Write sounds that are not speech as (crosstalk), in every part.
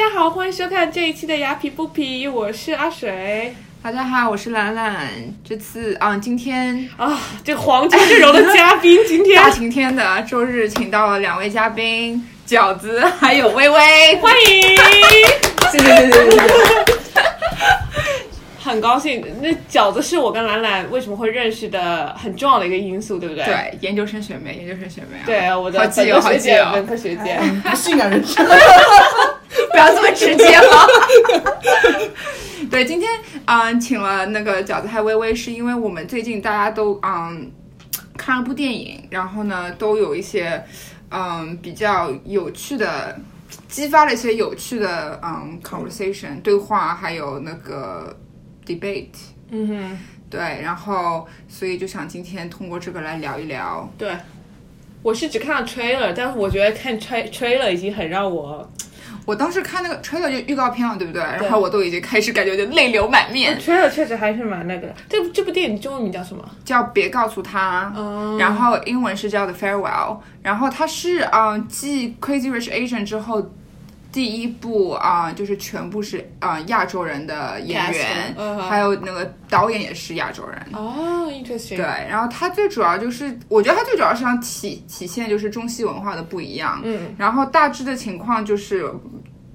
家好，欢迎收看这一期的牙皮不皮，我是阿水大家好，我是兰兰。这次啊，今天啊，这个黄金阵容的嘉宾今天 (laughs) 大晴天的周日，请到了两位嘉宾饺子还有微微，欢迎，谢谢谢谢谢谢。很高兴。那饺子是我跟兰兰为什么会认识的很重要的一个因素，对不对？对，研究生学妹，研究生学妹啊，对，我的好基友，好本科学姐，基友，本科学姐。(laughs) 不性感，人生。不要这么直接吗。(laughs) 对，今天嗯、请了那个饺子还有微微，是因为我们最近大家都嗯看了部电影，然后呢都有一些嗯比较有趣的。激发了一些有趣的嗯 conversation 对话，还有那个 debate，嗯哼，对，然后所以就想今天通过这个来聊一聊。对，我是只看了 trailer，但是我觉得看 tra trailer 已经很让我我当时看那个 trailer 就预告片了，对不对？然后我都已经开始感觉就泪流满面。trailer 确实还是蛮那个的。这部这部电影中文名叫什么？叫别告诉他，嗯然后英文是叫 The Farewell，然后它是嗯继 Crazy Rich Asian 之后第一部啊、就是全部是啊、亚洲人的演员，还有那个导演也是亚洲人。哦，interesting。对，然后它最主要就是，我觉得它最主要是想体体现就是中西文化的不一样。嗯，然后大致的情况就是，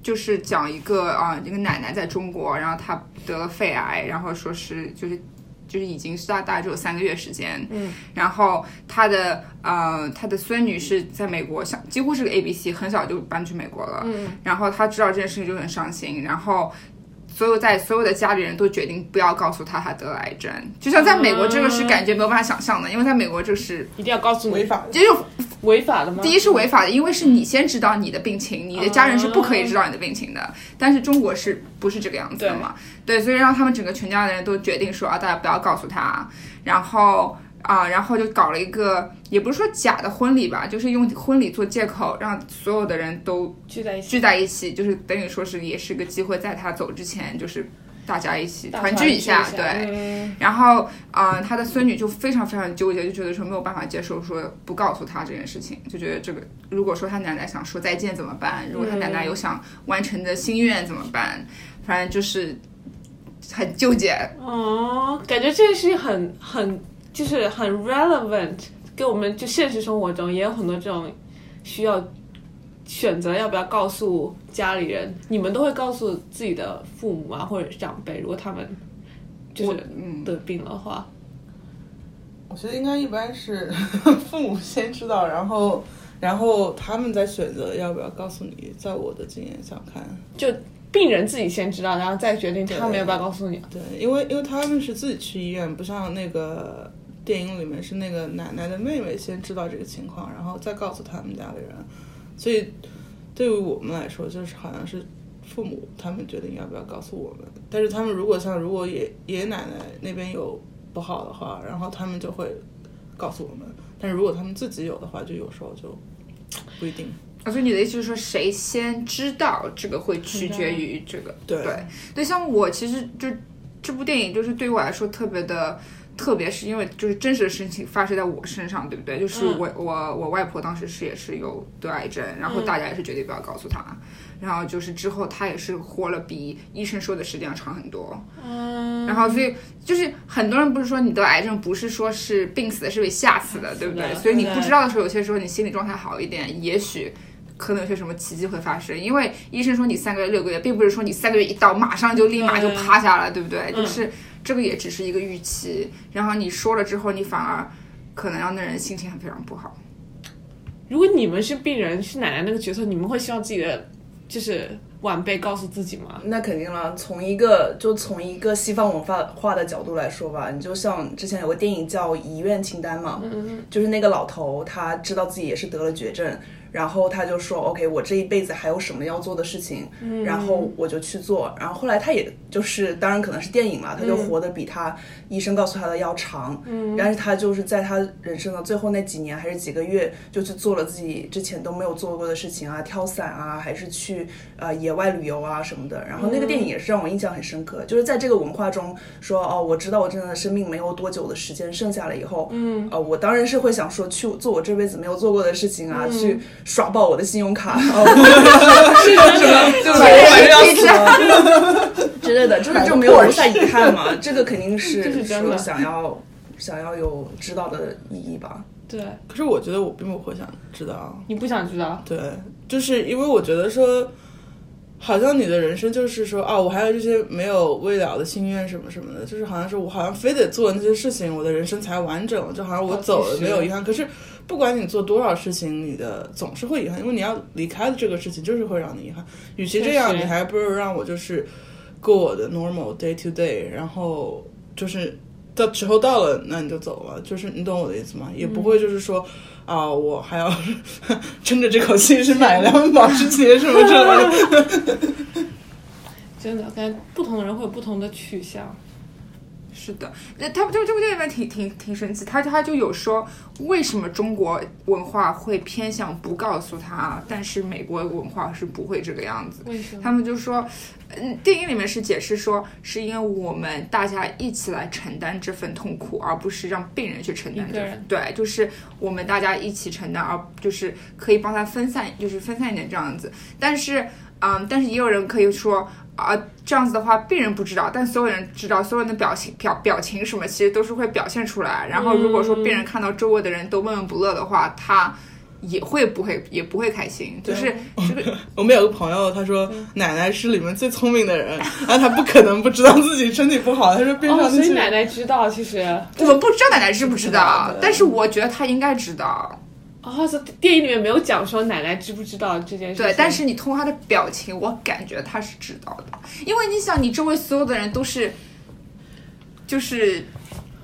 就是讲一个啊、一个奶奶在中国，然后她得了肺癌，然后说是就是就是已经是大大概只有三个月时间，嗯，然后他的呃他的孙女是在美国，像几乎是个 A B C，很小就搬去美国了，嗯，然后他知道这件事情就很伤心，然后。所有在所有的家里人都决定不要告诉他他得了癌症，就像在美国这个是感觉没有办法想象的，因为在美国这是一定要告诉你。违法的。就是违法的吗？第一是违法的，因为是你先知道你的病情，你的家人是不可以知道你的病情的。但是中国是不是这个样子的嘛？对，所以让他们整个全家的人都决定说啊，大家不要告诉他，然后啊，然后就搞了一个，也不是说假的婚礼吧，就是用婚礼做借口，让所有的人都聚在一起，聚在一起，就是等于说是也是个机会，在他走之前，就是大家一起团聚一下，下对。嗯然后，呃，他的孙女就非常非常纠结，就觉得说没有办法接受说不告诉他这件事情，就觉得这个如果说他奶奶想说再见怎么办？如果他奶奶有想完成的心愿怎么办？反正就是很纠结。哦，感觉这个事情很很就是很 relevant，跟我们就现实生活中也有很多这种需要选择要不要告诉家里人。你们都会告诉自己的父母啊，或者是长辈，如果他们就是嗯，得病的话，我觉得应该一般是 (laughs) 父母先知道，然后然后他们再选择要不要告诉你。在我的经验上看，就病人自己先知道，然后再决定他们要不要告诉你。对，因为因为他们是自己去医院，不像那个电影里面是那个奶奶的妹妹先知道这个情况，然后再告诉他们家里人。所以对于我们来说，就是好像是父母他们决定要不要告诉我们，但是他们如果像如果爷爷爷奶奶那边有不好的话，然后他们就会告诉我们，但是如果他们自己有的话，就有时候就不一定。啊所以你的意思就是说，谁先知道这个会取决于这个。对对对，像我其实就这部电影，就是对于我来说特别的。特别是因为就是真实的事情发生在我身上，对不对？就是嗯我、我我外婆当时是也是有得癌症，然后大家也是绝对不要告诉她，然后就是之后她也是活了比医生说的时间要长很多，嗯，然后所以就是很多人不是说你得癌症不是说是病死的，是被吓死的，对不对？所以你不知道的时候，有些时候你心理状态好一点，也许可能有些什么奇迹会发生。因为医生说你三个月、六个月，并不是说你三个月一到马上就立马就趴下了，对不对？就是这个也只是一个预期，然后你说了之后，你反而可能让那人心情很非常不好。如果你们是病人，是奶奶那个角色，你们会希望自己的就是晚辈告诉自己吗？那肯定了，从一个就从一个西方文化化的角度来说吧，你就像之前有个电影叫《遗愿清单》嘛，就是那个老头他知道自己也是得了绝症，然后他就说，OK，我这一辈子还有什么要做的事情，然后我就去做。然后后来他也就是，当然可能是电影嘛，他就活得比他医生告诉他的要长。嗯但是他就是在他人生的最后那几年还是几个月，就去做了自己之前都没有做过的事情啊，跳伞啊，还是去呃野外旅游啊什么的。然后那个电影也是让我印象很深刻，就是在这个文化中说，哦，我知道我真的生命没有多久的时间剩下了以后，嗯，呃，我当然是会想说去做我这辈子没有做过的事情啊，去刷爆我的信用卡，哦 (laughs) 是什么对吧？反正要机制死了。之类的，就是就没有留下遗憾嘛。这个肯定这是说想要想要有知道的意义吧。对可是我觉得我并不会想知道，你不想知道，对，就是因为我觉得说，好像你的人生就是说，哦，我还有这些没有未了的心愿什么什么的，就是好像是我好像非得做那些事情，我的人生才完整，就好像我哦走了没有遗憾。可是不管你做多少事情，你的总是会遗憾，因为你要离开的这个事情就是会让你遗憾。与其这样，你还不如让我就是过我的 normal day to day，然后就是。到时候到了，那你就走了，就是你懂我的意思吗？也不会就是说，啊、我还要 (laughs) 撑着这口气去买辆保时捷什么之类的。(laughs) 真的感觉不同的人会有不同的取向。是的，那他就这部电影里面挺挺挺神奇，他他就有说为什么中国文化会偏向不告诉他，但是美国文化是不会这个样子。为什么？他们就说，嗯，电影里面是解释说，是因为我们大家一起来承担这份痛苦，而不是让病人去承担这份一个人。对，就是我们大家一起承担，而就是可以帮他分散，就是分散一点这样子。但是，嗯，但是也有人可以说。啊，这样子的话，病人不知道，但所有人知道，所有人的表情、表表情什么，其实都是会表现出来。然后，如果说病人看到周围的人都闷闷不乐的话，他也会不会也不会开心。就是这个 (laughs) 我们有个朋友，他说奶奶是里面最聪明的人，然后他不可能不知道自己身体不好。他说边哦，所以奶奶知道，其实我们不知道奶奶知不知道，但是我觉得她应该知道。哦，是电影里面没有讲说奶奶知不知道这件事。对，但是你通过她的表情，我感觉她是知道的，因为你想，你周围所有的人都是，就是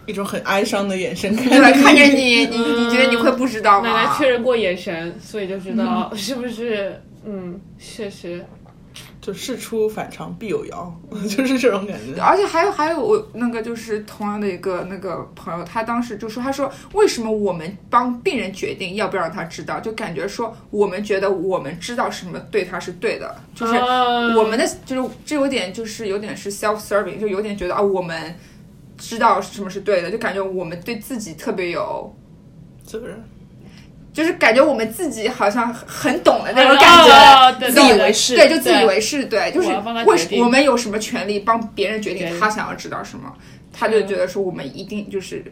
一种很哀伤的眼神看对看着你，你 (laughs) 你觉得你会不知道吗？奶奶确认过眼神，所以就知道 (laughs) 是不是嗯，确实。就事出反常必有妖，(laughs) 就是这种感觉。而且还有还有我那个就是同样的一个那个朋友，他当时就说，他说为什么我们帮病人决定要不要让他知道，就感觉说我们觉得我们知道什么对他是对的，就是啊我们的就是这有点就是有点是 self serving，就有点觉得啊我们知道什么是对的，就感觉我们对自己特别有。责任。就是感觉我们自己好像很懂的那种感觉，自以为是，对，就自以为是，对，就是为什我们有什么权利帮别人决定他想要知道什么？他就觉得说我们一定就是，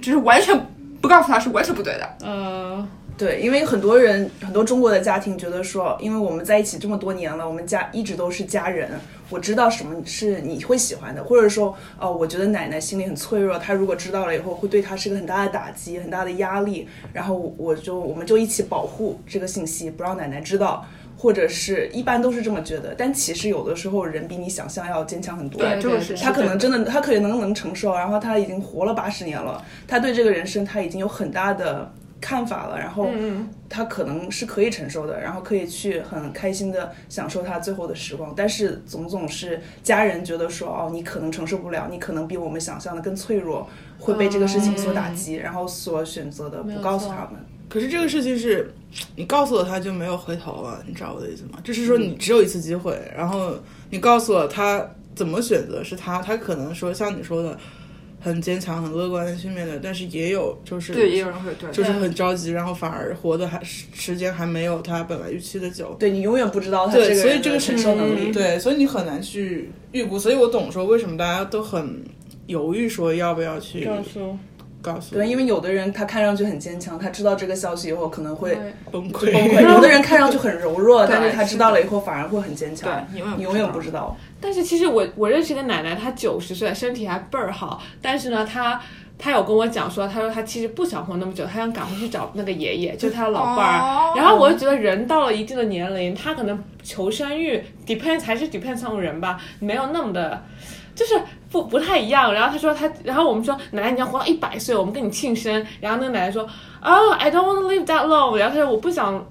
就是完全不告诉他是完全不对的。嗯，对，因为很多人，很多中国的家庭觉得说，因为我们在一起这么多年了，我们家一直都是家人，我知道什么是你会喜欢的，或者说，哦、我觉得奶奶心里很脆弱，她如果知道了以后，会对她是个很大的打击，很大的压力，然后我就我们就一起保护这个信息，不让奶奶知道。或者是一般都是这么觉得，但其实有的时候人比你想象要坚强很多。对就是他可能真的，他可能能承受，然后他已经活了八十年了，他对这个人生他已经有很大的看法了，然后他可能是可以承受的，然后可以去很开心的享受他最后的时光。但是总总是家人觉得说，哦，你可能承受不了，你可能比我们想象的更脆弱，会被这个事情所打击，然后所选择的不告诉他们。可是这个事情是，你告诉了他就没有回头了，你知道我的意思吗？就是说你只有一次机会，然后你告诉了他怎么选择是他，他可能说像你说的很坚强、很乐观的去面对，但是也有就是对，也有人会对，就是很着急，然后反而活的还时间还没有他本来预期的久。对你永远不知道他对，这个所以这个承受能力。对，所以你很难去预估。所以我懂说为什么大家都很犹豫，说要不要去告诉对，因为有的人他看上去很坚强，他知道这个消息以后可能会崩溃崩溃；有的人看上去很柔弱，但是他知道了以后反而会很坚强。对你永远你永远不知道。但是其实我我认识一个奶奶，她九十岁，身体还倍儿好，但是呢，她她有跟我讲说，她说她其实不想活那么久，她想赶回去找那个爷爷，就是她的老伴儿。哦然后我就觉得人到了一定的年龄，他可能求生欲 depends 还是 depends on 人吧，没有那么的。就是不不太一样，然后他说他，然后我们说奶奶你要活到一百岁，我们跟你庆生。然后那个奶奶说，哦、i don't want to live that long。然后他说我不想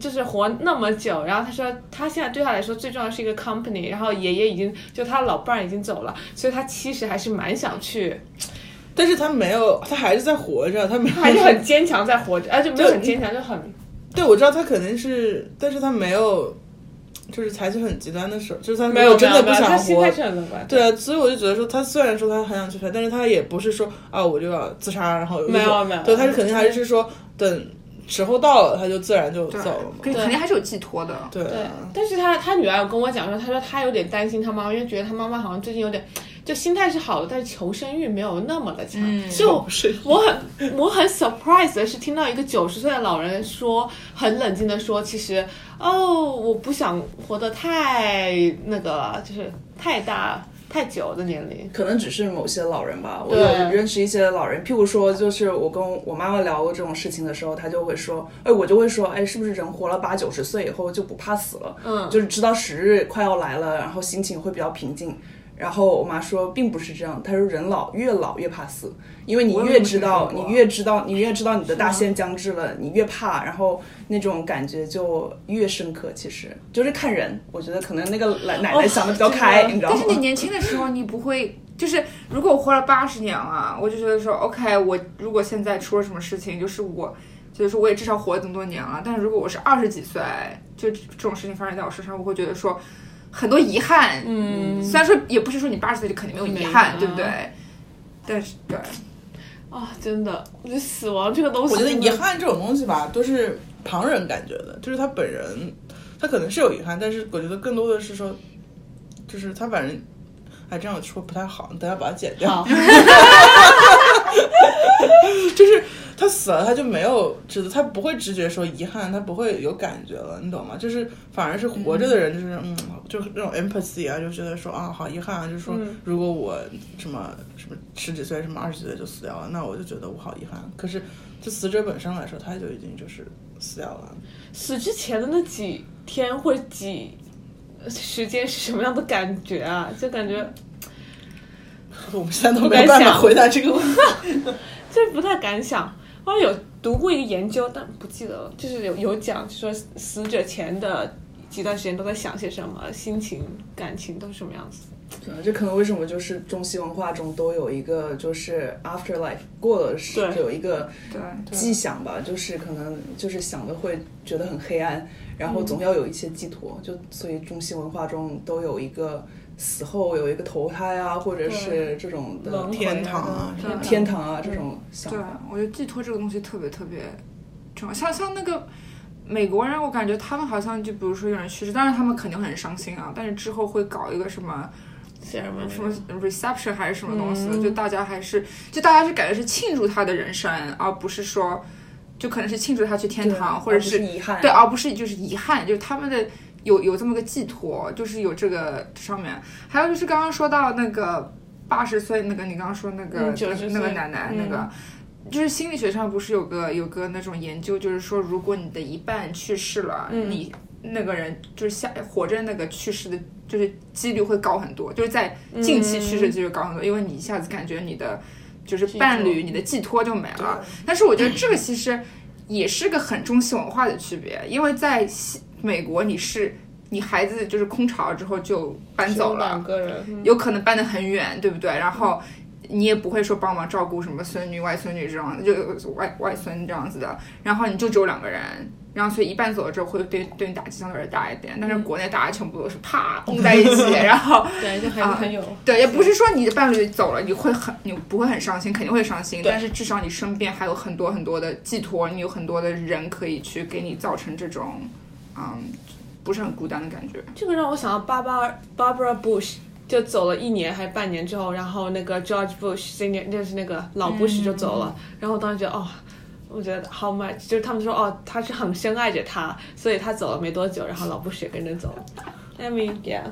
就是活那么久。然后他说他现在对他来说最重要是一个 company，然后爷爷已经就他老伴儿已经走了，所以他其实还是蛮想去，但是他没有，他还是在活着，他没有，还是很坚强在活着，而且没有很坚强，就很对，我知道他可能是，但是他没有，就是采取很极端的手，就是他没有果真的不没有没有想活她心态，是很乐观。对啊，所以我就觉得说，他虽然说他很想去拍，但是他也不是说啊我就要自杀，然后没有没有对，他是肯定还是说等时候到了，他就自然就走了嘛。肯肯定还是有寄托的。对但是他他女儿有跟我讲说，他说他有点担心他妈妈，因为觉得他妈妈好像最近有点就心态是好的，但是求生欲没有那么的强。嗯所以我是我很我很 surprise 的是听到一个九十岁的老人说，很冷静的说，其实哦，我不想活得太那个了，就是太大太久的年龄。可能只是某些老人吧。我有认识一些老人，譬如说，就是我跟我妈妈聊过这种事情的时候，她就会说，哎，我就会说，哎，是不是人活了八九十岁以后就不怕死了？嗯就是知道时日快要来了，然后心情会比较平静。然后我妈说，并不是这样，她说人老越老越怕死，因为你越知道，你越知道，你越知道你的大限将至了，你越怕，然后那种感觉就越深刻。其实就是看人，我觉得可能那个奶奶奶想的比较开，你知道吗？但是你年轻的时候，你不会，就是如果我活了八十年了，我就觉得说，OK，我如果现在出了什么事情，就是我，就是说我也至少活了这么多年了。但是如果我是二十几岁，就这种事情发生在我身上，我会觉得说很多遗憾。嗯虽然说也不是说你八十岁就肯定没有遗憾，有对不对？但是对，啊、真的，我觉得死亡这个东西，我觉得遗憾这种东西吧，都是旁人感觉的，就是他本人，他可能是有遗憾，但是我觉得更多的是说，就是他反正，哎，这样说不太好，等下把它剪掉。好，(laughs) (laughs) 就是他死了，他就没有知道，他不会直觉说遗憾，他不会有感觉了，你懂吗？就是反而是活着的人，就是嗯，就是那种 empathy 啊，就觉得说啊，好遗憾啊，就是说，嗯如果我什么什么十几岁、什么二十几岁就死掉了，那我就觉得我好遗憾。可是就死者本身来说，他就已经就是死掉了。死之前的那几天或者几时间是什么样的感觉啊？就感觉我们现在都没办法回答这个问题。(laughs) 就是不太敢想。好像有读过一个研究，但不记得了，就是有有讲，说死者前的几段时间都在想些什么，心情、感情都是什么样子。对，这可能为什么就是中西文化中都有一个就是 afterlife 过了是对有一个对迹象吧，就是可能就是想的会觉得很黑暗，然后总要有一些寄托，就所以中西文化中都有一个死后有一个投胎啊，或者是这种的天堂啊天堂啊这种想对。，我觉得寄托这个东西特别特别重要。像像那个美国人，我感觉他们好像就比如说有人去世，当然他们肯定很伤心啊，但是之后会搞一个什么。什么什么 reception 还是什么东西的，嗯就大家还是就大家是感觉是庆祝他的人生，而不是说就可能是庆祝他去天堂，或者是遗憾。对，而不是就是遗憾，就是他们的有有这么个寄托，就是有这个上面。还有就是刚刚说到那个八十岁那个，你刚刚说那个、嗯90那个奶奶、嗯那个。就是心理学上不是有个有个那种研究，就是说如果你的一半去世了，嗯你那个人就是下活着那个去世的，就是几率会高很多，就是在近期去世的几率高很多，因为你一下子感觉你的就是伴侣、你的寄托就没了。但是我觉得这个其实也是个很中西文化的区别，因为在西美国你是你孩子就是空巢之后就搬走了两，个人，嗯有可能搬得很远，对不对？然后你也不会说帮忙照顾什么孙女、外孙女这样，就外外孙这样子的，然后你就只有两个人。然后，所以一半走了之后，会对对你打击相对而大一点。但是国内大家全部都是啪轰在一起，(laughs) 然后对，就还是很有。对，也不是说你的伴侣走了你会很你不会很伤心，肯定会伤心，但是至少你身边还有很多很多的寄托，你有很多的人可以去给你造成这种嗯不是很孤单的感觉。这个让我想到 Barbara Barbara Bush，就走了一年还半年之后，然后那个 George Bush senior 就是那个老 Bush 就走了，然后我当时觉得哦。我觉得 how much 就是他们说哦，他是很深爱着他，所以他走了没多久，然后老 Bush 也跟着走了。I mean, yeah，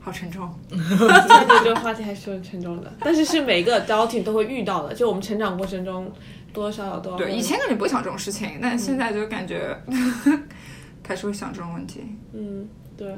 好沉重，这个话题还是很沉重的，(laughs) 但是是每个 adulting 都会遇到的，就我们成长过程中多多少少都要对，以前感觉不会想这种事情，但现在就感觉 (laughs) 开始会想这种问题。嗯，对，